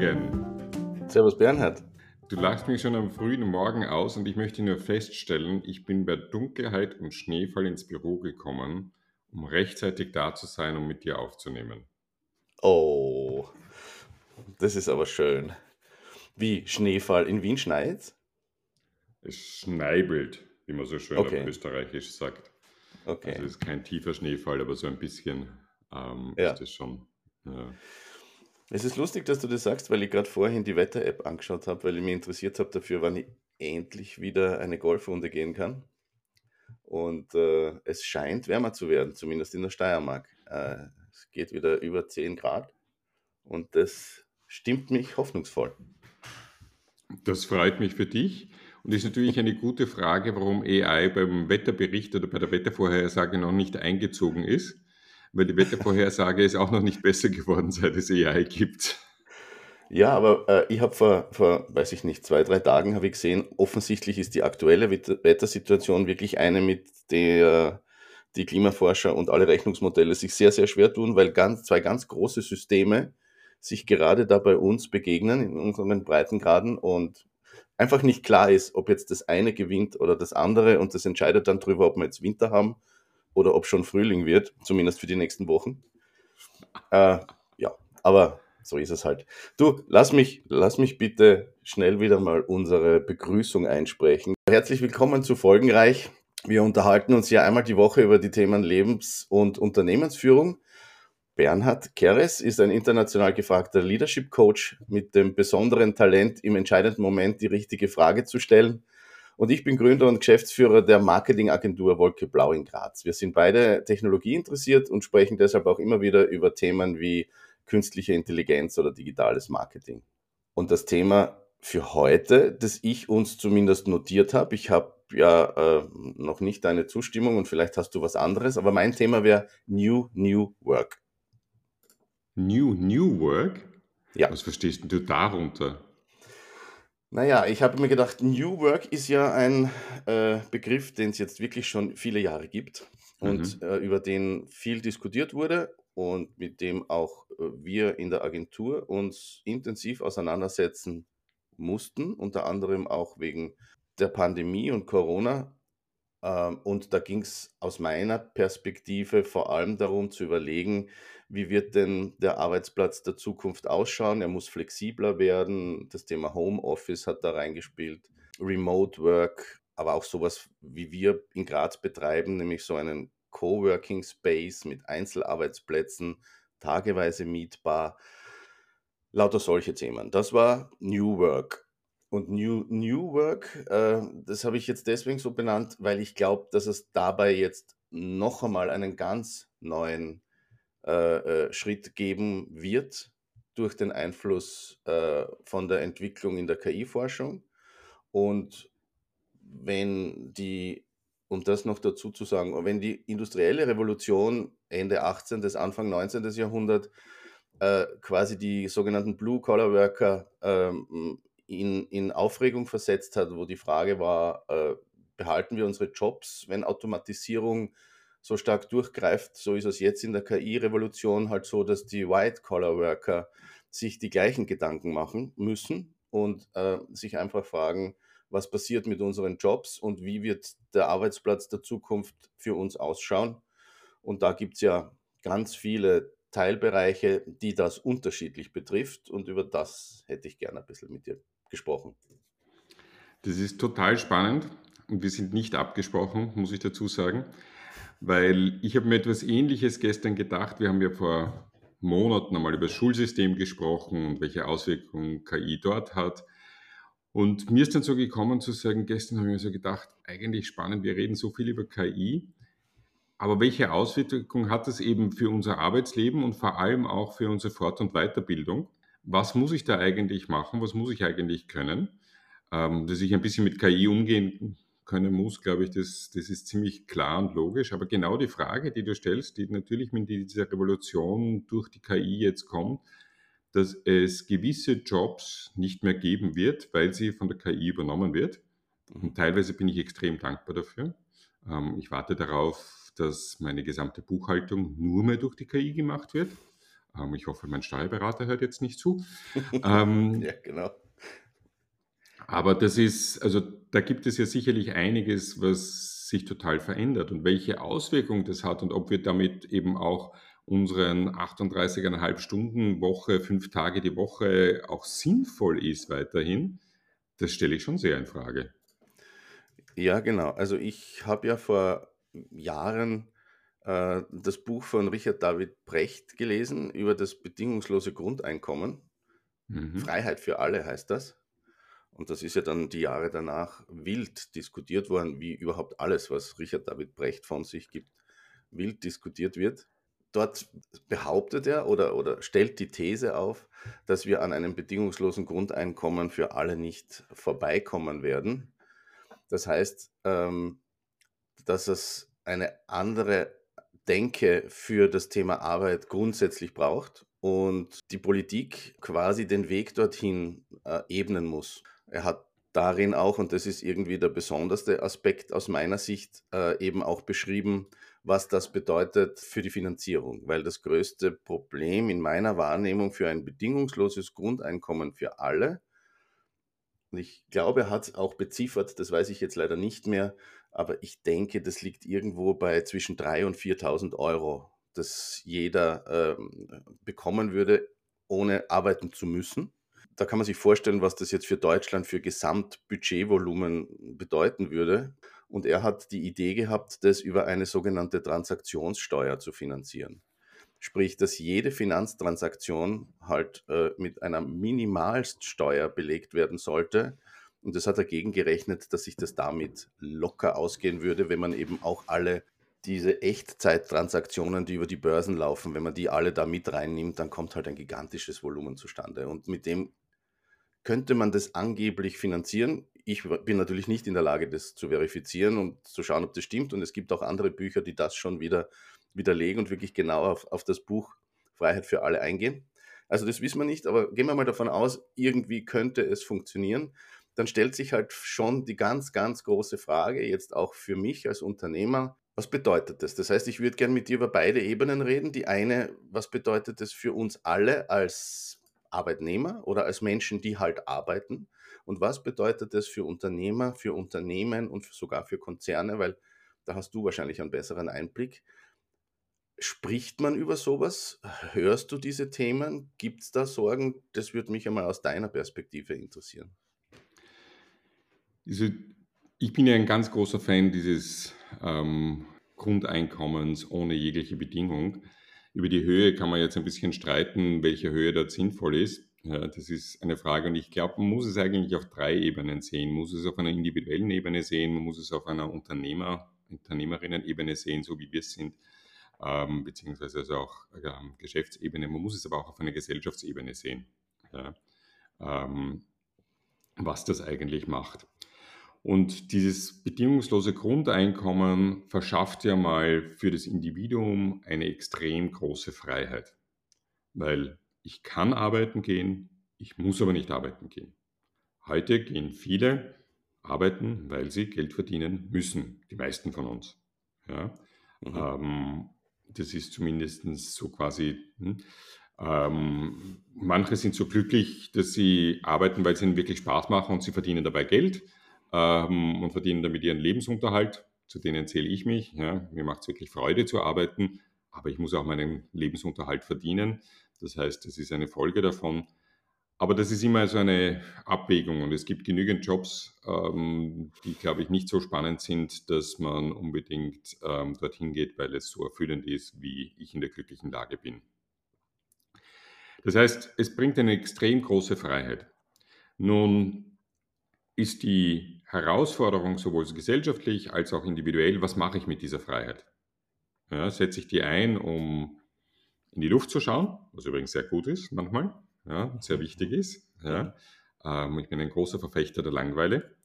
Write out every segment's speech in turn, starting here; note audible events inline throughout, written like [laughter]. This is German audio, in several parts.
Morgen. Servus Bernhard. Du lachst mich schon am frühen Morgen aus und ich möchte nur feststellen, ich bin bei Dunkelheit und Schneefall ins Büro gekommen, um rechtzeitig da zu sein, um mit dir aufzunehmen. Oh, das ist aber schön. Wie Schneefall in Wien schneit? Es schneibelt, wie man so schön Okay, auf Österreichisch sagt. Also okay. es ist kein tiefer Schneefall, aber so ein bisschen ähm, ist Ja. es schon. Ja. Es ist lustig, dass du das sagst, weil ich gerade vorhin die Wetter-App angeschaut habe, weil ich mich interessiert habe dafür, wann ich endlich wieder eine Golfrunde gehen kann. Und äh, es scheint wärmer zu werden, zumindest in der Steiermark. Äh, es geht wieder über 10 Grad und das stimmt mich hoffnungsvoll. Das freut mich für dich. Und ist natürlich eine gute Frage, warum AI beim Wetterbericht oder bei der Wettervorhersage noch nicht eingezogen ist. Weil die Wettervorhersage ist auch noch nicht besser geworden, seit es AI gibt. Ja, aber äh, ich habe vor, vor, weiß ich nicht, zwei, drei Tagen habe ich gesehen, offensichtlich ist die aktuelle Wet- Wettersituation wirklich eine, mit der die Klimaforscher und alle Rechnungsmodelle sich sehr, sehr schwer tun, weil ganz, zwei ganz große Systeme sich gerade da bei uns begegnen, in unseren Breitengraden und einfach nicht klar ist, ob jetzt das eine gewinnt oder das andere und das entscheidet dann darüber, ob wir jetzt Winter haben oder ob schon Frühling wird, zumindest für die nächsten Wochen. Äh, ja, aber so ist es halt. Du, lass mich, lass mich bitte schnell wieder mal unsere Begrüßung einsprechen. Herzlich willkommen zu Folgenreich. Wir unterhalten uns ja einmal die Woche über die Themen Lebens- und Unternehmensführung. Bernhard Keres ist ein international gefragter Leadership Coach mit dem besonderen Talent, im entscheidenden Moment die richtige Frage zu stellen. Und ich bin Gründer und Geschäftsführer der Marketingagentur Wolke Blau in Graz. Wir sind beide Technologie interessiert und sprechen deshalb auch immer wieder über Themen wie künstliche Intelligenz oder digitales Marketing. Und das Thema für heute, das ich uns zumindest notiert habe, ich habe ja äh, noch nicht deine Zustimmung und vielleicht hast du was anderes, aber mein Thema wäre New New Work. New New Work? Ja. Was verstehst du darunter? Naja, ich habe mir gedacht, New Work ist ja ein äh, Begriff, den es jetzt wirklich schon viele Jahre gibt und Mhm. äh, über den viel diskutiert wurde und mit dem auch äh, wir in der Agentur uns intensiv auseinandersetzen mussten, unter anderem auch wegen der Pandemie und Corona. Ähm, und da ging es aus meiner Perspektive vor allem darum zu überlegen, wie wird denn der Arbeitsplatz der Zukunft ausschauen? Er muss flexibler werden. Das Thema Homeoffice hat da reingespielt, Remote Work, aber auch sowas, wie wir in Graz betreiben, nämlich so einen Coworking Space mit Einzelarbeitsplätzen, tageweise mietbar. Lauter solche Themen. Das war New Work. Und New, New Work, äh, das habe ich jetzt deswegen so benannt, weil ich glaube, dass es dabei jetzt noch einmal einen ganz neuen äh, äh, Schritt geben wird durch den Einfluss äh, von der Entwicklung in der KI-Forschung. Und wenn die, um das noch dazu zu sagen, wenn die industrielle Revolution Ende 18. bis Anfang 19. Jahrhundert äh, quasi die sogenannten Blue-Collar-Worker ähm, in, in Aufregung versetzt hat, wo die Frage war, äh, behalten wir unsere Jobs, wenn Automatisierung so stark durchgreift, so ist es jetzt in der KI-Revolution halt so, dass die White-Collar-Worker sich die gleichen Gedanken machen müssen und äh, sich einfach fragen, was passiert mit unseren Jobs und wie wird der Arbeitsplatz der Zukunft für uns ausschauen. Und da gibt es ja ganz viele Teilbereiche, die das unterschiedlich betrifft und über das hätte ich gerne ein bisschen mit dir gesprochen. Das ist total spannend und wir sind nicht abgesprochen, muss ich dazu sagen, weil ich habe mir etwas Ähnliches gestern gedacht. Wir haben ja vor Monaten einmal über das Schulsystem gesprochen und welche Auswirkungen KI dort hat. Und mir ist dann so gekommen zu sagen, gestern habe ich mir so gedacht, eigentlich spannend, wir reden so viel über KI, aber welche Auswirkungen hat das eben für unser Arbeitsleben und vor allem auch für unsere Fort- und Weiterbildung? Was muss ich da eigentlich machen? Was muss ich eigentlich können? Ähm, dass ich ein bisschen mit KI umgehen können muss, glaube ich, das, das ist ziemlich klar und logisch. Aber genau die Frage, die du stellst, die natürlich mit dieser Revolution durch die KI jetzt kommt, dass es gewisse Jobs nicht mehr geben wird, weil sie von der KI übernommen wird. Und teilweise bin ich extrem dankbar dafür. Ähm, ich warte darauf, dass meine gesamte Buchhaltung nur mehr durch die KI gemacht wird. Ähm, ich hoffe, mein Steuerberater hört jetzt nicht zu. [laughs] ähm, ja, genau. Aber das ist, also da gibt es ja sicherlich einiges, was sich total verändert und welche Auswirkungen das hat und ob wir damit eben auch unseren 38,5 Stunden Woche, fünf Tage die Woche auch sinnvoll ist weiterhin, das stelle ich schon sehr in Frage. Ja, genau. Also ich habe ja vor Jahren äh, das Buch von Richard David Brecht gelesen über das bedingungslose Grundeinkommen. Mhm. Freiheit für alle heißt das. Und das ist ja dann die Jahre danach wild diskutiert worden, wie überhaupt alles, was Richard David Brecht von sich gibt, wild diskutiert wird. Dort behauptet er oder, oder stellt die These auf, dass wir an einem bedingungslosen Grundeinkommen für alle nicht vorbeikommen werden. Das heißt, ähm, dass es eine andere Denke für das Thema Arbeit grundsätzlich braucht und die Politik quasi den Weg dorthin äh, ebnen muss. Er hat darin auch, und das ist irgendwie der besonderste Aspekt aus meiner Sicht, äh, eben auch beschrieben, was das bedeutet für die Finanzierung. Weil das größte Problem in meiner Wahrnehmung für ein bedingungsloses Grundeinkommen für alle, und ich glaube, er hat es auch beziffert, das weiß ich jetzt leider nicht mehr, aber ich denke, das liegt irgendwo bei zwischen 3.000 und 4.000 Euro, das jeder ähm, bekommen würde, ohne arbeiten zu müssen. Da kann man sich vorstellen, was das jetzt für Deutschland für Gesamtbudgetvolumen bedeuten würde. Und er hat die Idee gehabt, das über eine sogenannte Transaktionssteuer zu finanzieren. Sprich, dass jede Finanztransaktion halt äh, mit einer Minimalststeuer belegt werden sollte, und das hat er gegengerechnet, dass sich das damit locker ausgehen würde, wenn man eben auch alle diese Echtzeittransaktionen, die über die Börsen laufen, wenn man die alle da mit reinnimmt, dann kommt halt ein gigantisches Volumen zustande. Und mit dem könnte man das angeblich finanzieren. Ich bin natürlich nicht in der Lage, das zu verifizieren und zu schauen, ob das stimmt. Und es gibt auch andere Bücher, die das schon wieder widerlegen und wirklich genau auf, auf das Buch Freiheit für alle eingehen. Also das wissen wir nicht, aber gehen wir mal davon aus, irgendwie könnte es funktionieren dann stellt sich halt schon die ganz, ganz große Frage, jetzt auch für mich als Unternehmer, was bedeutet das? Das heißt, ich würde gerne mit dir über beide Ebenen reden. Die eine, was bedeutet das für uns alle als Arbeitnehmer oder als Menschen, die halt arbeiten? Und was bedeutet das für Unternehmer, für Unternehmen und sogar für Konzerne? Weil da hast du wahrscheinlich einen besseren Einblick. Spricht man über sowas? Hörst du diese Themen? Gibt es da Sorgen? Das würde mich einmal aus deiner Perspektive interessieren. Also, ich bin ja ein ganz großer Fan dieses ähm, Grundeinkommens ohne jegliche Bedingung. Über die Höhe kann man jetzt ein bisschen streiten, welche Höhe dort sinnvoll ist. Ja, das ist eine Frage und ich glaube, man muss es eigentlich auf drei Ebenen sehen. Man muss es auf einer individuellen Ebene sehen, man muss es auf einer Unternehmer, Unternehmerinnen-Ebene sehen, so wie wir es sind, ähm, beziehungsweise also auch ähm, Geschäftsebene. Man muss es aber auch auf einer Gesellschaftsebene sehen, ja, ähm, was das eigentlich macht. Und dieses bedingungslose Grundeinkommen verschafft ja mal für das Individuum eine extrem große Freiheit. Weil ich kann arbeiten gehen, ich muss aber nicht arbeiten gehen. Heute gehen viele arbeiten, weil sie Geld verdienen müssen, die meisten von uns. Ja? Mhm. Ähm, das ist zumindest so quasi. Hm? Ähm, manche sind so glücklich, dass sie arbeiten, weil es ihnen wirklich Spaß macht und sie verdienen dabei Geld ähm, und verdienen damit ihren Lebensunterhalt. Zu denen zähle ich mich. Ja. Mir macht es wirklich Freude zu arbeiten, aber ich muss auch meinen Lebensunterhalt verdienen. Das heißt, das ist eine Folge davon. Aber das ist immer so eine Abwägung und es gibt genügend Jobs, ähm, die, glaube ich, nicht so spannend sind, dass man unbedingt ähm, dorthin geht, weil es so erfüllend ist, wie ich in der glücklichen Lage bin. Das heißt, es bringt eine extrem große Freiheit. Nun ist die Herausforderung, sowohl gesellschaftlich als auch individuell, was mache ich mit dieser Freiheit? Ja, setze ich die ein, um in die Luft zu schauen, was übrigens sehr gut ist manchmal, ja, sehr wichtig ist. Ja. Ähm, ich bin ein großer Verfechter der Langweile.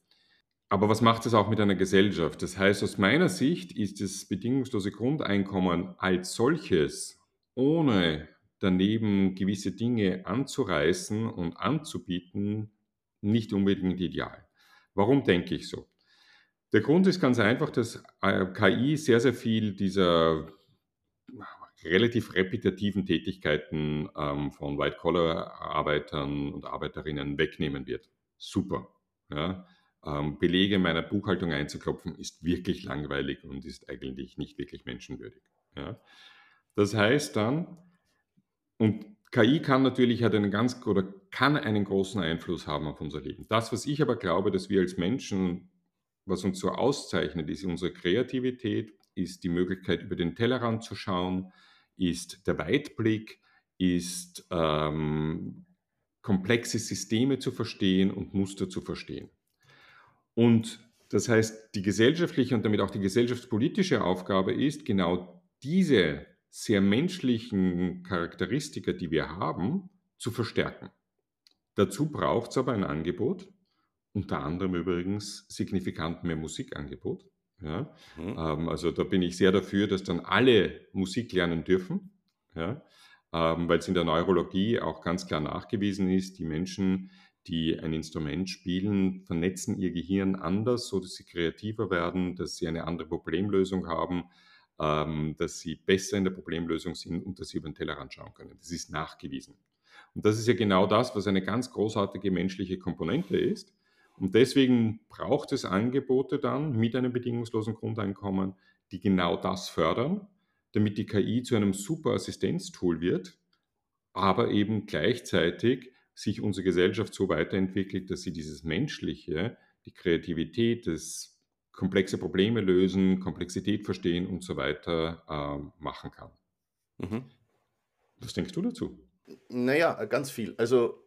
Aber was macht es auch mit einer Gesellschaft? Das heißt, aus meiner Sicht ist das bedingungslose Grundeinkommen als solches, ohne daneben gewisse Dinge anzureißen und anzubieten, nicht unbedingt ideal. Warum denke ich so? Der Grund ist ganz einfach, dass äh, KI sehr, sehr viel dieser relativ repetitiven Tätigkeiten ähm, von White-Collar-Arbeitern und Arbeiterinnen wegnehmen wird. Super. Ja. Ähm, Belege meiner Buchhaltung einzuklopfen, ist wirklich langweilig und ist eigentlich nicht wirklich menschenwürdig. Ja. Das heißt dann, und KI kann natürlich hat einen ganz oder kann einen großen Einfluss haben auf unser Leben. Das, was ich aber glaube, dass wir als Menschen, was uns so auszeichnet, ist unsere Kreativität, ist die Möglichkeit, über den Tellerrand zu schauen, ist der Weitblick, ist ähm, komplexe Systeme zu verstehen und Muster zu verstehen. Und das heißt, die gesellschaftliche und damit auch die gesellschaftspolitische Aufgabe ist, genau diese sehr menschlichen Charakteristika, die wir haben, zu verstärken. Dazu braucht es aber ein Angebot, unter anderem übrigens signifikant mehr Musikangebot. Ja? Mhm. Ähm, also da bin ich sehr dafür, dass dann alle Musik lernen dürfen, ja? ähm, weil es in der Neurologie auch ganz klar nachgewiesen ist, die Menschen, die ein Instrument spielen, vernetzen ihr Gehirn anders, so dass sie kreativer werden, dass sie eine andere Problemlösung haben, dass sie besser in der Problemlösung sind und dass sie über den Tellerrand schauen können. Das ist nachgewiesen. Und das ist ja genau das, was eine ganz großartige menschliche Komponente ist. Und deswegen braucht es Angebote dann mit einem bedingungslosen Grundeinkommen, die genau das fördern, damit die KI zu einem super Assistenztool wird, aber eben gleichzeitig sich unsere Gesellschaft so weiterentwickelt, dass sie dieses Menschliche, die Kreativität, das komplexe Probleme lösen, Komplexität verstehen und so weiter äh, machen kann. Mhm. Was denkst du dazu? Naja, ganz viel. Also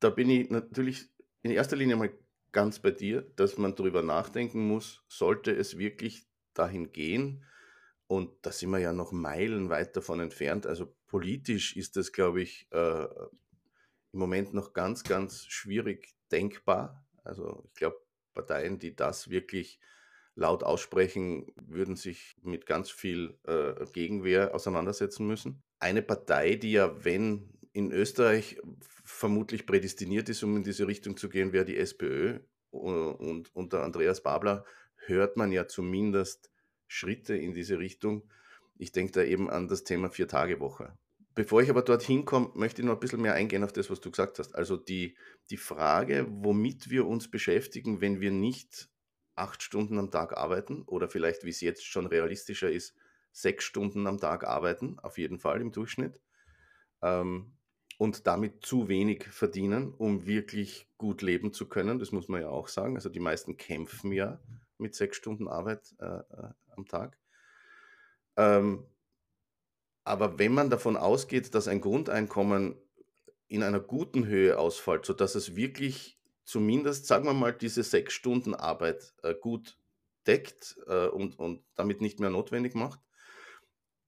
da bin ich natürlich in erster Linie mal ganz bei dir, dass man darüber nachdenken muss, sollte es wirklich dahin gehen, und da sind wir ja noch meilenweit davon entfernt. Also politisch ist das, glaube ich, äh, im Moment noch ganz, ganz schwierig denkbar. Also ich glaube, Parteien, die das wirklich laut aussprechen, würden sich mit ganz viel äh, Gegenwehr auseinandersetzen müssen. Eine Partei, die ja, wenn in Österreich vermutlich prädestiniert ist, um in diese Richtung zu gehen, wäre die SPÖ. Und unter Andreas Babler hört man ja zumindest Schritte in diese Richtung. Ich denke da eben an das Thema Vier-Tage-Woche. Bevor ich aber dorthin komme, möchte ich noch ein bisschen mehr eingehen auf das, was du gesagt hast. Also die, die Frage, womit wir uns beschäftigen, wenn wir nicht acht Stunden am Tag arbeiten oder vielleicht, wie es jetzt schon realistischer ist, sechs Stunden am Tag arbeiten, auf jeden Fall im Durchschnitt, ähm, und damit zu wenig verdienen, um wirklich gut leben zu können. Das muss man ja auch sagen. Also die meisten kämpfen ja mit sechs Stunden Arbeit äh, äh am Tag. Ähm, aber wenn man davon ausgeht, dass ein Grundeinkommen in einer guten Höhe ausfällt, sodass es wirklich zumindest, sagen wir mal, diese sechs Stunden Arbeit äh, gut deckt äh, und, und damit nicht mehr notwendig macht,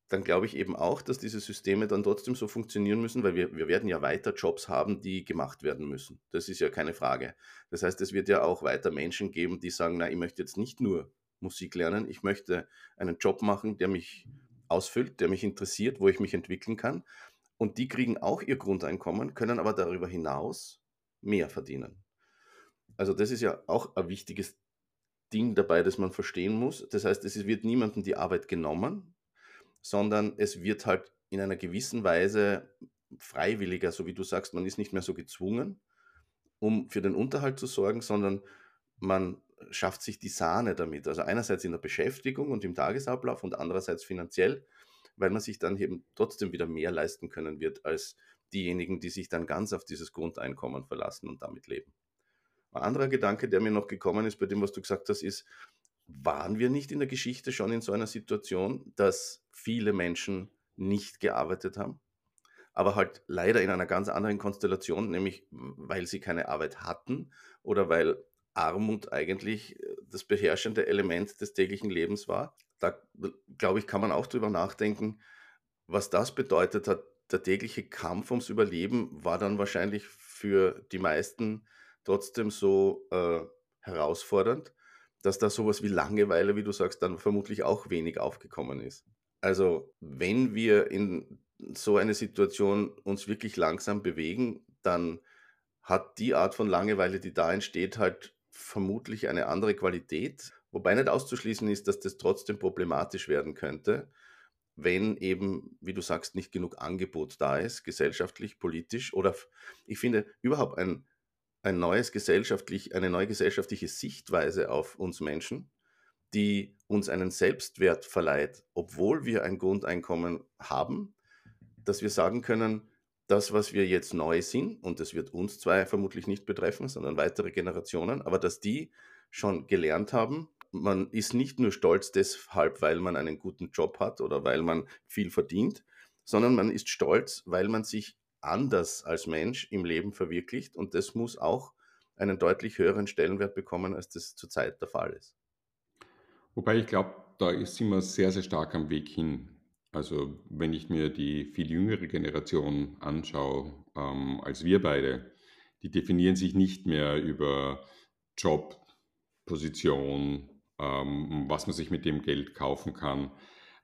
dann glaube ich eben auch, dass diese Systeme dann trotzdem so funktionieren müssen, weil wir, wir werden ja weiter Jobs haben, die gemacht werden müssen. Das ist ja keine Frage. Das heißt, es wird ja auch weiter Menschen geben, die sagen, na, ich möchte jetzt nicht nur Musik lernen, ich möchte einen Job machen, der mich ausfüllt, der mich interessiert, wo ich mich entwickeln kann. Und die kriegen auch ihr Grundeinkommen, können aber darüber hinaus mehr verdienen. Also das ist ja auch ein wichtiges Ding dabei, das man verstehen muss. Das heißt, es wird niemandem die Arbeit genommen, sondern es wird halt in einer gewissen Weise freiwilliger, so wie du sagst, man ist nicht mehr so gezwungen, um für den Unterhalt zu sorgen, sondern man schafft sich die Sahne damit. Also einerseits in der Beschäftigung und im Tagesablauf und andererseits finanziell, weil man sich dann eben trotzdem wieder mehr leisten können wird als diejenigen, die sich dann ganz auf dieses Grundeinkommen verlassen und damit leben. Ein anderer Gedanke, der mir noch gekommen ist bei dem, was du gesagt hast, ist, waren wir nicht in der Geschichte schon in so einer Situation, dass viele Menschen nicht gearbeitet haben? aber halt leider in einer ganz anderen Konstellation, nämlich weil sie keine Arbeit hatten oder weil Armut eigentlich äh, das beherrschende Element des täglichen Lebens war. Da, glaube ich, kann man auch drüber nachdenken, was das bedeutet hat. Der tägliche Kampf ums Überleben war dann wahrscheinlich für die meisten trotzdem so äh, herausfordernd, dass da sowas wie Langeweile, wie du sagst, dann vermutlich auch wenig aufgekommen ist. Also wenn wir in so eine Situation uns wirklich langsam bewegen, dann hat die Art von Langeweile, die da entsteht, halt vermutlich eine andere Qualität, wobei nicht auszuschließen ist, dass das trotzdem problematisch werden könnte, wenn eben, wie du sagst, nicht genug Angebot da ist, gesellschaftlich, politisch oder ich finde überhaupt ein, ein neues gesellschaftlich, eine neue gesellschaftliche Sichtweise auf uns Menschen, die uns einen Selbstwert verleiht, obwohl wir ein Grundeinkommen haben, dass wir sagen können, das, was wir jetzt neu sind, und das wird uns zwei vermutlich nicht betreffen, sondern weitere Generationen, aber dass die schon gelernt haben, man ist nicht nur stolz deshalb, weil man einen guten Job hat oder weil man viel verdient, sondern man ist stolz, weil man sich anders als Mensch im Leben verwirklicht und das muss auch einen deutlich höheren Stellenwert bekommen, als das zurzeit der Fall ist. Wobei ich glaube, da sind wir sehr, sehr stark am Weg hin. Also wenn ich mir die viel jüngere Generation anschaue, ähm, als wir beide, die definieren sich nicht mehr über Job, Position, ähm, was man sich mit dem Geld kaufen kann.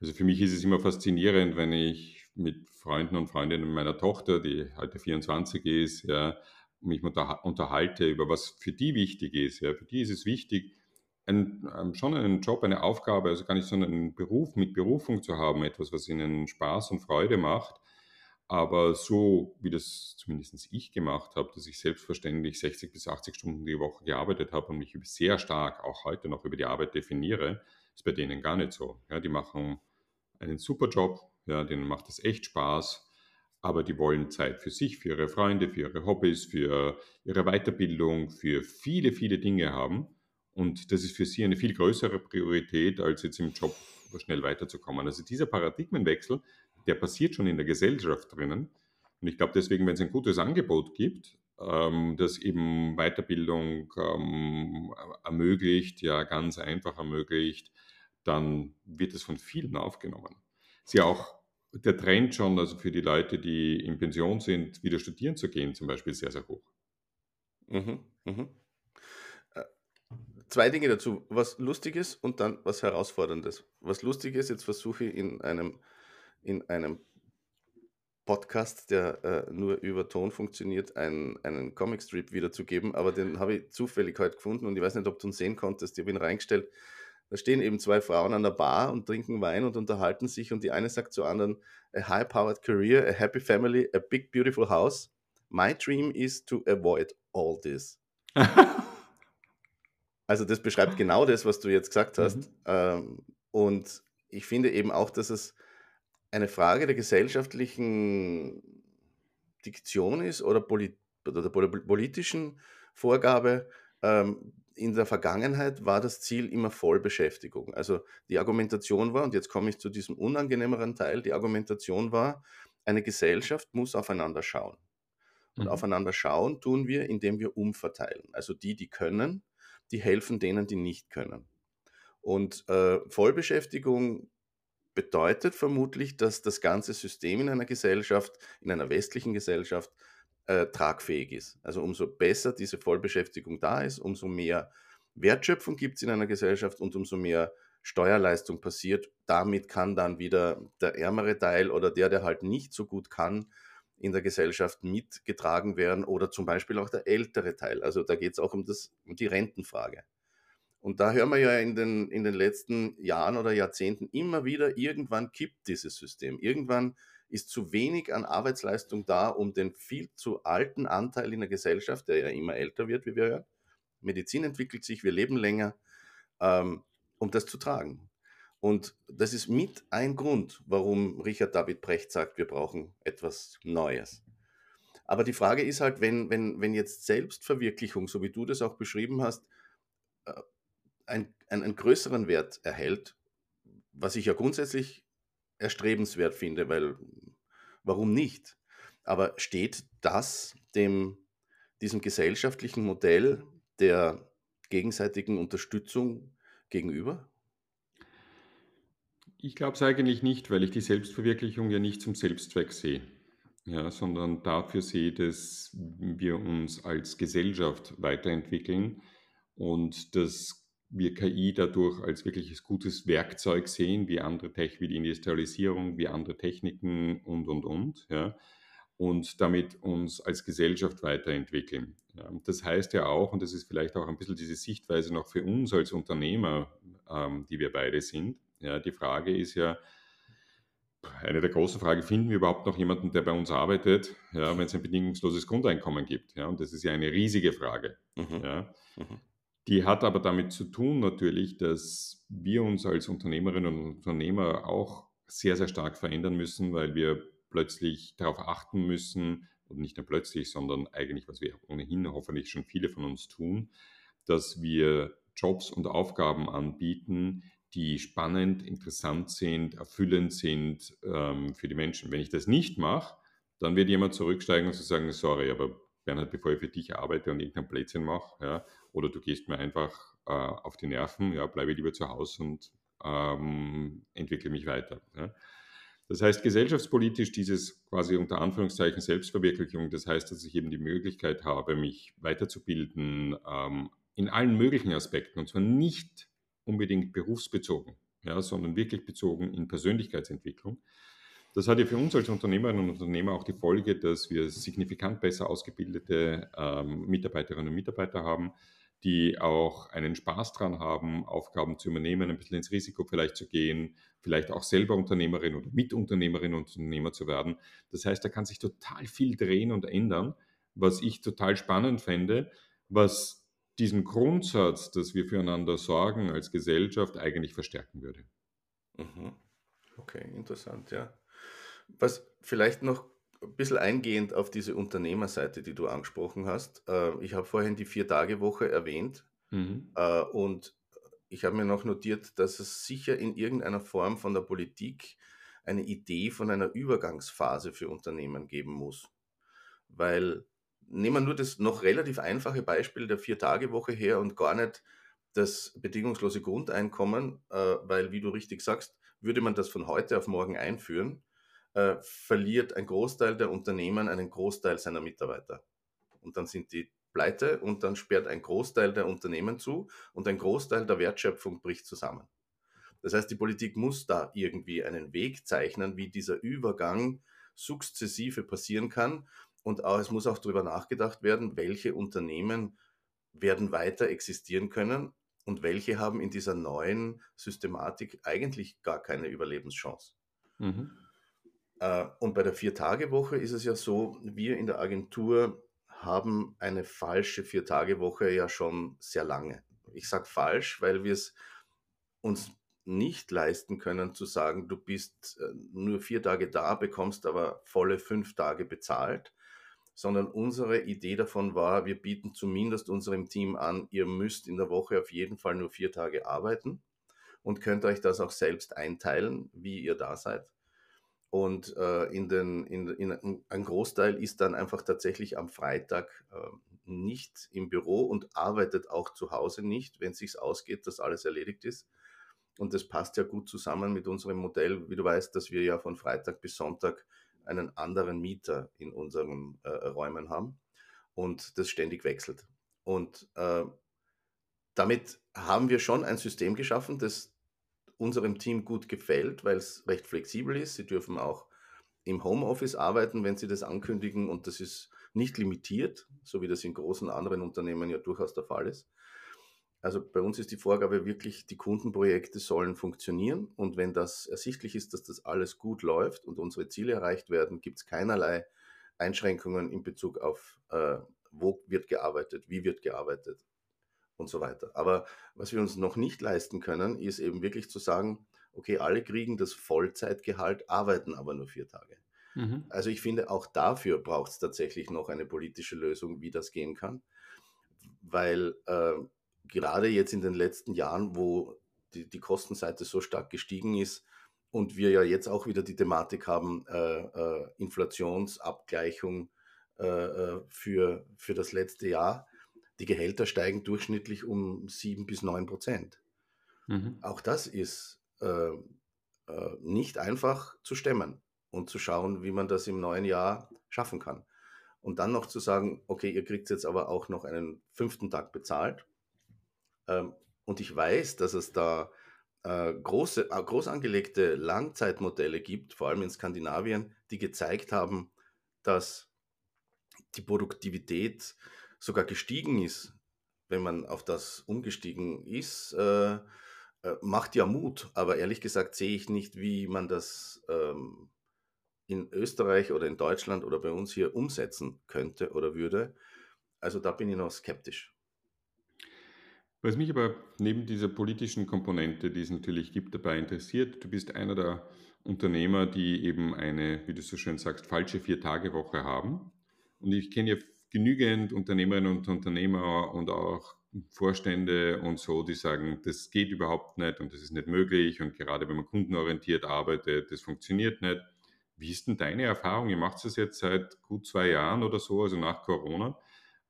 Also für mich ist es immer faszinierend, wenn ich mit Freunden und Freundinnen meiner Tochter, die heute 24 ist, ja, mich unterhalte über was für die wichtig ist. Ja. Für die ist es wichtig, ein, ähm, schon einen Job, eine Aufgabe, also gar nicht so einen Beruf mit Berufung zu haben, etwas, was ihnen Spaß und Freude macht. Aber so, wie das zumindest ich gemacht habe, dass ich selbstverständlich 60 bis 80 Stunden die Woche gearbeitet habe und mich sehr stark auch heute noch über die Arbeit definiere, ist bei denen gar nicht so. Ja, die machen einen super Job, ja, denen macht es echt Spaß, aber die wollen Zeit für sich, für ihre Freunde, für ihre Hobbys, für ihre Weiterbildung, für viele, viele Dinge haben. Und das ist für sie eine viel größere Priorität, als jetzt im Job schnell weiterzukommen. Also dieser Paradigmenwechsel, der passiert schon in der Gesellschaft drinnen. Und ich glaube deswegen, wenn es ein gutes Angebot gibt, ähm, das eben Weiterbildung ähm, ermöglicht, ja ganz einfach ermöglicht, dann wird es von vielen aufgenommen. Sie auch der Trend schon, also für die Leute, die in Pension sind, wieder studieren zu gehen, zum Beispiel sehr, sehr hoch. Mhm, mhm zwei Dinge dazu. Was Lustiges und dann was Herausforderndes. Was Lustiges, jetzt versuche ich in einem, in einem Podcast, der äh, nur über Ton funktioniert, einen, einen Comicstrip wiederzugeben, aber den habe ich zufällig heute gefunden und ich weiß nicht, ob du ihn sehen konntest. Ich habe ihn reingestellt. Da stehen eben zwei Frauen an der Bar und trinken Wein und unterhalten sich und die eine sagt zur anderen, a high-powered career, a happy family, a big beautiful house. My dream is to avoid all this. [laughs] Also das beschreibt genau das, was du jetzt gesagt hast. Mhm. Ähm, und ich finde eben auch, dass es eine Frage der gesellschaftlichen Diktion ist oder, polit oder der politischen Vorgabe. Ähm, in der Vergangenheit war das Ziel immer Vollbeschäftigung. Also die Argumentation war, und jetzt komme ich zu diesem unangenehmeren Teil, die Argumentation war, eine Gesellschaft muss aufeinander schauen. Und mhm. aufeinander schauen tun wir, indem wir umverteilen. Also die, die können, die helfen denen, die nicht können. Und äh, Vollbeschäftigung bedeutet vermutlich, dass das ganze System in einer Gesellschaft, in einer westlichen Gesellschaft, äh, tragfähig ist. Also umso besser diese Vollbeschäftigung da ist, umso mehr Wertschöpfung gibt es in einer Gesellschaft und umso mehr Steuerleistung passiert. Damit kann dann wieder der ärmere Teil oder der, der halt nicht so gut kann, in der Gesellschaft mitgetragen werden oder zum Beispiel auch der ältere Teil. Also da geht es auch um, das, um die Rentenfrage. Und da hören wir ja in den, in den letzten Jahren oder Jahrzehnten immer wieder, irgendwann kippt dieses System. Irgendwann ist zu wenig an Arbeitsleistung da, um den viel zu alten Anteil in der Gesellschaft, der ja immer älter wird, wie wir hören, Medizin entwickelt sich, wir leben länger, ähm, um das zu tragen. Und das ist mit ein Grund, warum Richard David Brecht sagt, wir brauchen etwas Neues. Aber die Frage ist halt, wenn, wenn, wenn jetzt Selbstverwirklichung, so wie du das auch beschrieben hast, äh, ein, einen größeren Wert erhält, was ich ja grundsätzlich erstrebenswert finde, weil warum nicht? Aber steht das dem, diesem gesellschaftlichen Modell der gegenseitigen Unterstützung gegenüber? Ich glaube es eigentlich nicht, weil ich die Selbstverwirklichung ja nicht zum Selbstzweck sehe, ja, sondern dafür sehe, dass wir uns als Gesellschaft weiterentwickeln und dass wir KI dadurch als wirkliches gutes Werkzeug sehen, wie andere Tech, wie die Industrialisierung, wie andere Techniken und, und, und. Ja, und damit uns als Gesellschaft weiterentwickeln. Ja, das heißt ja auch, und das ist vielleicht auch ein bisschen diese Sichtweise noch für uns als Unternehmer, ähm, die wir beide sind, ja, die Frage ist ja, eine der großen Fragen, finden wir überhaupt noch jemanden, der bei uns arbeitet, ja, wenn es ein bedingungsloses Grundeinkommen gibt? Ja, und das ist ja eine riesige Frage. Mhm. Ja. Mhm. Die hat aber damit zu tun natürlich, dass wir uns als Unternehmerinnen und Unternehmer auch sehr, sehr stark verändern müssen, weil wir plötzlich darauf achten müssen, und nicht nur plötzlich, sondern eigentlich, was wir ohnehin hoffentlich schon viele von uns tun, dass wir Jobs und Aufgaben anbieten, die spannend, interessant sind, erfüllend sind ähm, für die Menschen. Wenn ich das nicht mache, dann wird jemand zurücksteigen und sagen, sorry, aber Bernhard, bevor ich für dich arbeite und irgendein Blödsinn mache, ja, oder du gehst mir einfach äh, auf die Nerven, ja, bleibe lieber zu Hause und ähm, entwickle mich weiter. Ja. Das heißt, gesellschaftspolitisch dieses quasi unter Anführungszeichen Selbstverwirklichung, das heißt, dass ich eben die Möglichkeit habe, mich weiterzubilden ähm, in allen möglichen Aspekten und zwar nicht unbedingt berufsbezogen, ja, sondern wirklich bezogen in Persönlichkeitsentwicklung. Das hat ja für uns als Unternehmerinnen und Unternehmer auch die Folge, dass wir signifikant besser ausgebildete ähm, Mitarbeiterinnen und Mitarbeiter haben, die auch einen Spaß dran haben, Aufgaben zu übernehmen, ein bisschen ins Risiko vielleicht zu gehen, vielleicht auch selber Unternehmerin oder Mitunternehmerin und Unternehmer zu werden. Das heißt, da kann sich total viel drehen und ändern, was ich total spannend fände, was diesen Grundsatz, dass wir füreinander sorgen als Gesellschaft, eigentlich verstärken würde. Mhm. Okay, interessant, ja. Was vielleicht noch ein bisschen eingehend auf diese Unternehmerseite, die du angesprochen hast. Äh, ich habe vorhin die Vier-Tage-Woche erwähnt mhm. Äh, und ich habe mir noch notiert, dass es sicher in irgendeiner Form von der Politik eine Idee von einer Übergangsphase für Unternehmen geben muss. Weil nehmen wir nur das noch relativ einfache Beispiel der Vier-Tage-Woche her und gar nicht das bedingungslose Grundeinkommen, äh, weil, wie du richtig sagst, würde man das von heute auf morgen einführen, äh, verliert ein Großteil der Unternehmen einen Großteil seiner Mitarbeiter. Und dann sind die pleite und dann sperrt ein Großteil der Unternehmen zu und ein Großteil der Wertschöpfung bricht zusammen. Das heißt, die Politik muss da irgendwie einen Weg zeichnen, wie dieser Übergang sukzessive passieren kann. Und auch, es muss auch darüber nachgedacht werden, welche Unternehmen werden weiter existieren können und welche haben in dieser neuen Systematik eigentlich gar keine Überlebenschance. Mhm. Äh, und bei der Vier-Tage-Woche ist es ja so, wir in der Agentur haben eine falsche Vier-Tage-Woche ja schon sehr lange. Ich sage falsch, weil wir es uns nicht leisten können zu sagen, du bist äh, nur vier Tage da, bekommst aber volle fünf Tage bezahlt, sondern unsere Idee davon war, wir bieten zumindest unserem Team an, ihr müsst in der Woche auf jeden Fall nur vier Tage arbeiten und könnt euch das auch selbst einteilen, wie ihr da seid. Und äh, in den, in, in, ein Großteil ist dann einfach tatsächlich am Freitag äh, nicht im Büro und arbeitet auch zu Hause nicht, wenn es sich ausgeht, dass alles erledigt ist. Und das passt ja gut zusammen mit unserem Modell, wie du weißt, dass wir ja von Freitag bis Sonntag einen anderen Mieter in unseren äh, Räumen haben und das ständig wechselt. Und äh, damit haben wir schon ein System geschaffen, das unserem Team gut gefällt, weil es recht flexibel ist. Sie dürfen auch im Homeoffice arbeiten, wenn sie das ankündigen und das ist nicht limitiert, so wie das in großen anderen Unternehmen ja durchaus der Fall ist. Also bei uns ist die Vorgabe wirklich, die Kundenprojekte sollen funktionieren und wenn das ersichtlich ist, dass das alles gut läuft und unsere Ziele erreicht werden, gibt es keinerlei Einschränkungen in Bezug auf, äh, wo wird gearbeitet, wie wird gearbeitet und so weiter. Aber was wir uns noch nicht leisten können, ist eben wirklich zu sagen, okay, alle kriegen das Vollzeitgehalt, arbeiten aber nur vier Tage. Mhm. Also ich finde, auch dafür braucht es tatsächlich noch eine politische Lösung, wie das gehen kann. Weil äh, gerade jetzt in den letzten Jahren, wo die, die Kostenseite so stark gestiegen ist und wir ja jetzt auch wieder die Thematik haben, äh, äh, Inflationsabgleichung äh, äh, für, für das letzte Jahr, die Gehälter steigen durchschnittlich um sieben bis neun Prozent. Mhm. Auch das ist äh, äh, nicht einfach zu stemmen und zu schauen, wie man das im neuen Jahr schaffen kann. Und dann noch zu sagen, okay, ihr kriegt jetzt aber auch noch einen fünften Tag bezahlt. Ähm, und ich weiß, dass es da äh, große, äh, groß angelegte Langzeitmodelle gibt, vor allem in Skandinavien, die gezeigt haben, dass die Produktivität sogar gestiegen ist, wenn man auf das umgestiegen ist, äh, äh, macht ja Mut, aber ehrlich gesagt sehe ich nicht, wie man das ähm, in Österreich oder in Deutschland oder bei uns hier umsetzen könnte oder würde. Also da bin ich noch skeptisch. Was mich aber neben dieser politischen Komponente, die es natürlich gibt, dabei interessiert, du bist einer der Unternehmer, die eben eine, wie du so schön sagst, falsche Vier-Tage-Woche haben. Und ich kenne ja genügend Unternehmerinnen und Unternehmer und auch Vorstände und so, die sagen, das geht überhaupt nicht und das ist nicht möglich und gerade wenn man kundenorientiert arbeitet, das funktioniert nicht. Wie ist denn deine Erfahrung? Ihr macht es jetzt seit gut zwei Jahren oder so, also nach Corona.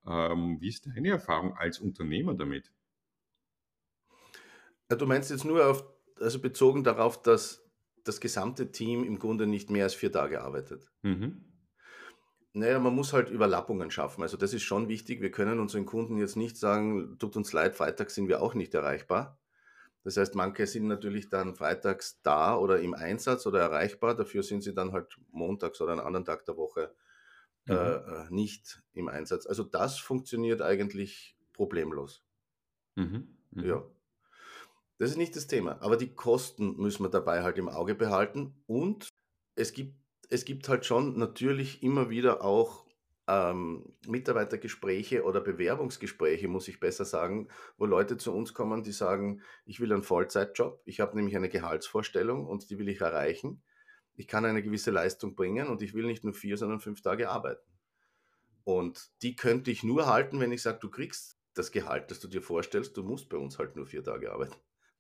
Ähm, wie ist deine Erfahrung als Unternehmer damit? Du meinst jetzt nur auf, also bezogen darauf, dass das gesamte Team im Grunde nicht mehr als vier Tage arbeitet. Mhm. Naja, man muss halt Überlappungen schaffen. Also das ist schon wichtig. Wir können unseren Kunden jetzt nicht sagen, tut uns leid, freitags sind wir auch nicht erreichbar. Das heißt, manche sind natürlich dann freitags da oder im Einsatz oder erreichbar. Dafür sind sie dann halt montags oder einen anderen Tag der Woche mhm. äh, äh nicht im Einsatz. Also das funktioniert eigentlich problemlos. Mhm. Mhm. Ja. Das ist nicht das Thema. Aber die Kosten müssen wir dabei halt im Auge behalten. Und es gibt, es gibt halt schon natürlich immer wieder auch ähm, Mitarbeitergespräche oder Bewerbungsgespräche, muss ich besser sagen, wo Leute zu uns kommen, die sagen, ich will einen Vollzeitjob, ich habe nämlich eine Gehaltsvorstellung und die will ich erreichen. Ich kann eine gewisse Leistung bringen und ich will nicht nur vier, sondern fünf Tage arbeiten. Und die könnte ich nur halten, wenn ich sage, du kriegst das Gehalt, das du dir vorstellst, du musst bei uns halt nur vier Tage arbeiten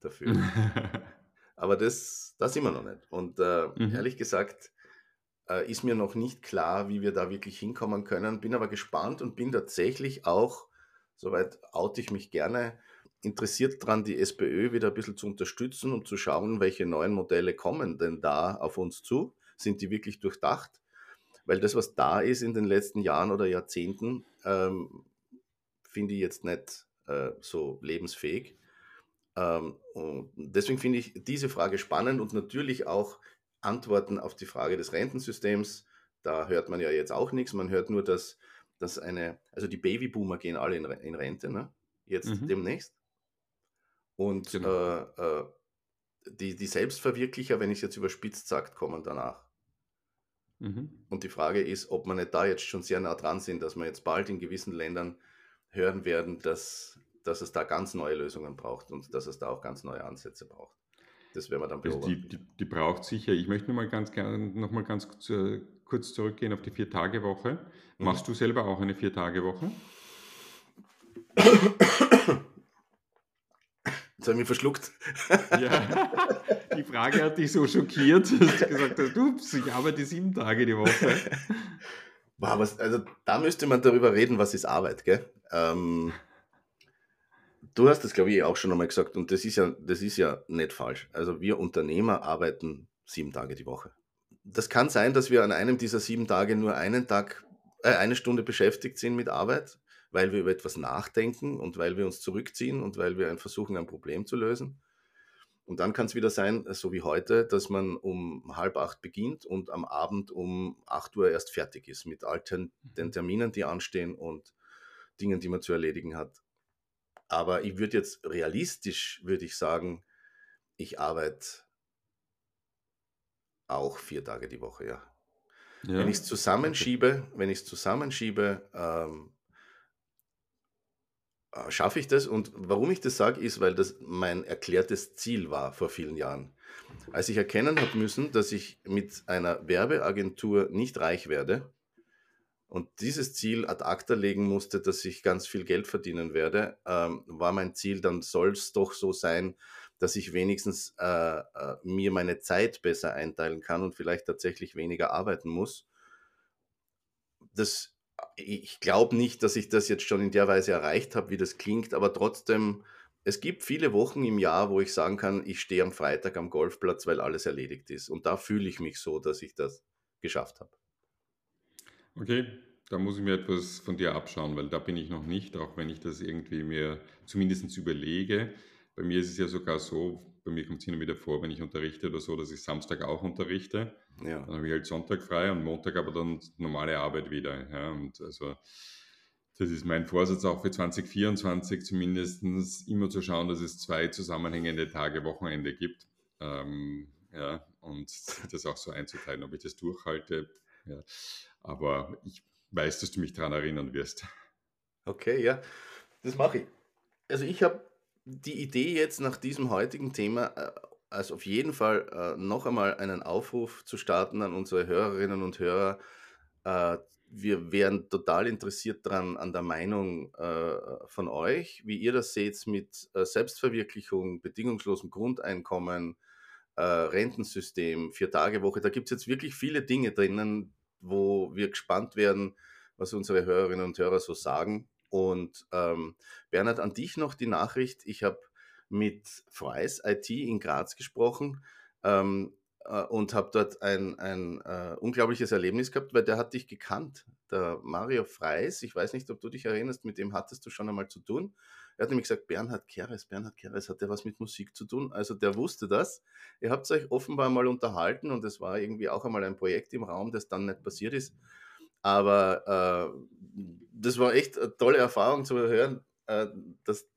dafür. [laughs] Aber das, das wir noch nicht. Und äh, mhm. ehrlich gesagt, äh, ist mir noch nicht klar, wie wir da wirklich hinkommen können. Bin aber gespannt und bin tatsächlich auch, soweit oute ich mich gerne, interessiert daran, die SPÖ wieder ein bisschen zu unterstützen und zu schauen, welche neuen Modelle kommen denn da auf uns zu. Sind die wirklich durchdacht? Weil das, was da ist in den letzten Jahren oder Jahrzehnten, ähm, finde ich jetzt nicht äh, so lebensfähig. Ähm, und deswegen finde ich diese Frage spannend und natürlich auch Antworten auf die Frage des Rentensystems. Da hört man ja jetzt auch nichts. Man hört nur, dass, dass eine, also die Babyboomer gehen alle in, in Rente, ne? jetzt mhm. demnächst. Und genau. äh, äh, die, die Selbstverwirklicher, wenn ich es jetzt überspitzt sagt, kommen danach. Mhm. Und die Frage ist, ob man nicht da jetzt schon sehr nah dran sind, dass wir jetzt bald in gewissen Ländern hören werden, dass, dass es da ganz neue Lösungen braucht und dass es da auch ganz neue Ansätze braucht. Das werden wir dann beobachten. Also die, die, die, braucht sicher. Ich möchte noch mal ganz gerne noch mal ganz kurz zurückgehen auf die Vier-Tage-Woche. Mhm. Machst du selber auch eine Vier-Tage-Woche? Jetzt habe ich mich verschluckt. Ja, die Frage hat dich so schockiert, dass du gesagt hast, ups, ich arbeite sieben Tage die Woche. Boah, was, also da müsste man darüber reden, was ist Arbeit, gell? Ähm, Du hast das, glaube ich, auch schon einmal gesagt und das ist ja, das ist ja nicht falsch. Also wir Unternehmer arbeiten sieben Tage die Woche. Das kann sein, dass wir an einem dieser sieben Tage nur einen Tag, äh, eine Stunde beschäftigt sind mit Arbeit, weil wir über etwas nachdenken und weil wir uns zurückziehen und weil wir versuchen, ein Problem zu lösen. Und dann kann es wieder sein, so wie heute, dass man um halb acht beginnt und am Abend um acht Uhr erst fertig ist mit all den mhm. Terminen, die anstehen und Dingen, die man zu erledigen hat. Aber ich würde jetzt realistisch, würde ich sagen, ich arbeite auch vier Tage die Woche, ja. ja. Wenn ich es zusammenschiebe, wenn ich es zusammenschiebe, ähm, äh, schaffe ich das. Und warum ich das sage, ist, weil das mein erklärtes Ziel war vor vielen Jahren. Als ich erkennen habe müssen, dass ich mit einer Werbeagentur nicht reich werde, und dieses Ziel ad acta legen musste, dass ich ganz viel Geld verdienen werde, ähm, war mein Ziel, dann soll es doch so sein, dass ich wenigstens äh, äh, mir meine Zeit besser einteilen kann und vielleicht tatsächlich weniger arbeiten muss. Das, ich glaube nicht, dass ich das jetzt schon in der Weise erreicht habe, wie das klingt, aber trotzdem, es gibt viele Wochen im Jahr, wo ich sagen kann, ich stehe am Freitag am Golfplatz, weil alles erledigt ist. Und da fühle ich mich so, dass ich das geschafft habe. Okay, da muss ich mir etwas von dir abschauen, weil da bin ich noch nicht, auch wenn ich das irgendwie mir zumindest überlege. Bei mir ist es ja sogar so, bei mir kommt es hin und wieder vor, wenn ich unterrichte oder so, dass ich Samstag auch unterrichte. Ja. Dann habe ich halt Sonntag frei und Montag aber dann normale Arbeit wieder. Ja, und also Das ist mein Vorsatz auch für 2024 zumindest immer zu schauen, dass es zwei zusammenhängende Tage Wochenende gibt. Ähm, ja, und [laughs] das auch so einzuteilen, ob ich das durchhalte. Ja. Aber ich weiß, dass du mich daran erinnern wirst. Okay, ja, das mache ich. Also ich habe die Idee jetzt nach diesem heutigen Thema, also auf jeden Fall äh, noch einmal einen Aufruf zu starten an unsere Hörerinnen und Hörer. Äh, wir wären total interessiert daran, an der Meinung von euch, wie ihr das seht mit Selbstverwirklichung, bedingungslosem Grundeinkommen, äh, Rentensystem, Vier-Tage-Woche. Da gibt es jetzt wirklich viele Dinge drinnen, wo wir gespannt werden, was unsere Hörerinnen und Hörer so sagen. Und ähm, Bernhard, an dich noch die Nachricht. Ich habe mit Freies IT in Graz gesprochen ähm, äh, und habe dort ein, ein äh, unglaubliches Erlebnis gehabt, weil der hat dich gekannt. Der Mario Freis, ich weiß nicht, ob du dich erinnerst, mit dem hattest du schon einmal zu tun. Er hat nämlich gesagt, Bernhard Keres, Bernhard Keres, hat der was mit Musik zu tun? Also der wusste das. Ihr habt euch offenbar mal unterhalten und es war irgendwie auch einmal ein Projekt im Raum, das dann nicht passiert ist. Aber äh, das war echt eine tolle Erfahrung zu hören, äh, dass,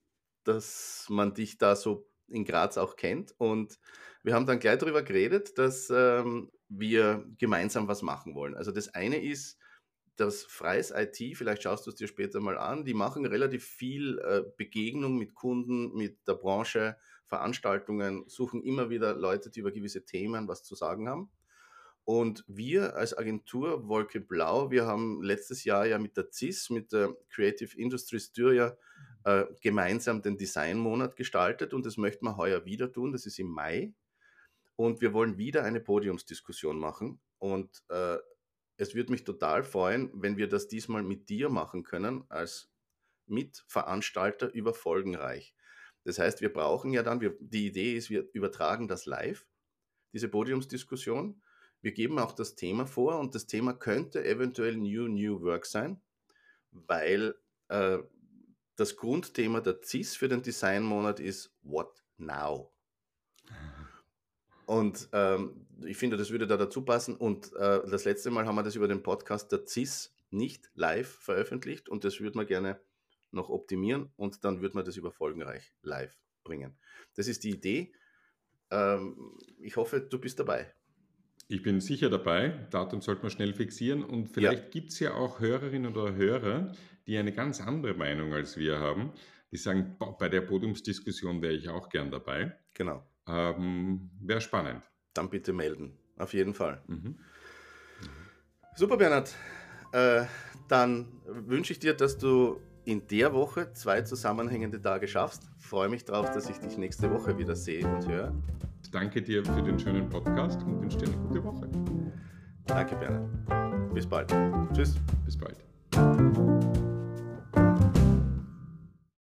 dass man dich da so in Graz auch kennt. Und wir haben dann gleich darüber geredet, dass ähm, wir gemeinsam was machen wollen. Also das eine ist, das Freies IT, vielleicht schaust du es dir später mal an, die machen relativ viel äh, Begegnung mit Kunden, mit der Branche, Veranstaltungen, suchen immer wieder Leute, die über gewisse Themen was zu sagen haben. Und wir als Agentur Wolke Blau, wir haben letztes Jahr ja mit der CIS, mit der Creative Industries Styria, äh, gemeinsam den Designmonat gestaltet und das möchten wir heuer wieder tun. Das ist im Mai. Und wir wollen wieder eine Podiumsdiskussion machen. Und äh, es würde mich total freuen, wenn wir das diesmal mit dir machen können, als Mitveranstalter über Folgenreich. Das heißt, wir brauchen ja dann, wir, die Idee ist, wir übertragen das live, diese Podiumsdiskussion. Wir geben auch das Thema vor und das Thema könnte eventuell New New Work sein, weil äh, das Grundthema der CIS für den Designmonat ist What Now? Und ähm, ich finde, das würde da dazu passen. Und äh, das letzte Mal haben wir das über den Podcast der CIS nicht live veröffentlicht und das würde man gerne noch optimieren und dann würde man das über Folgenreich live bringen. Das ist die Idee. Ähm, ich hoffe, du bist dabei. Ich bin sicher dabei. Datum sollte man schnell fixieren. Und vielleicht ja. gibt es ja auch Hörerinnen oder Hörer, die eine ganz andere Meinung als wir haben. Die sagen, bei der Podiumsdiskussion wäre ich auch gern dabei. Genau. Ähm, Wäre spannend. Dann bitte melden. Auf jeden Fall. Mhm. Super, Bernhard. Äh, dann wünsche ich dir, dass du in der Woche zwei zusammenhängende Tage schaffst. Freue mich darauf, dass ich dich nächste Woche wieder sehe und höre. Danke dir für den schönen Podcast und wünsche dir eine gute Woche. Danke, Bernhard. Bis bald. Tschüss. Bis bald.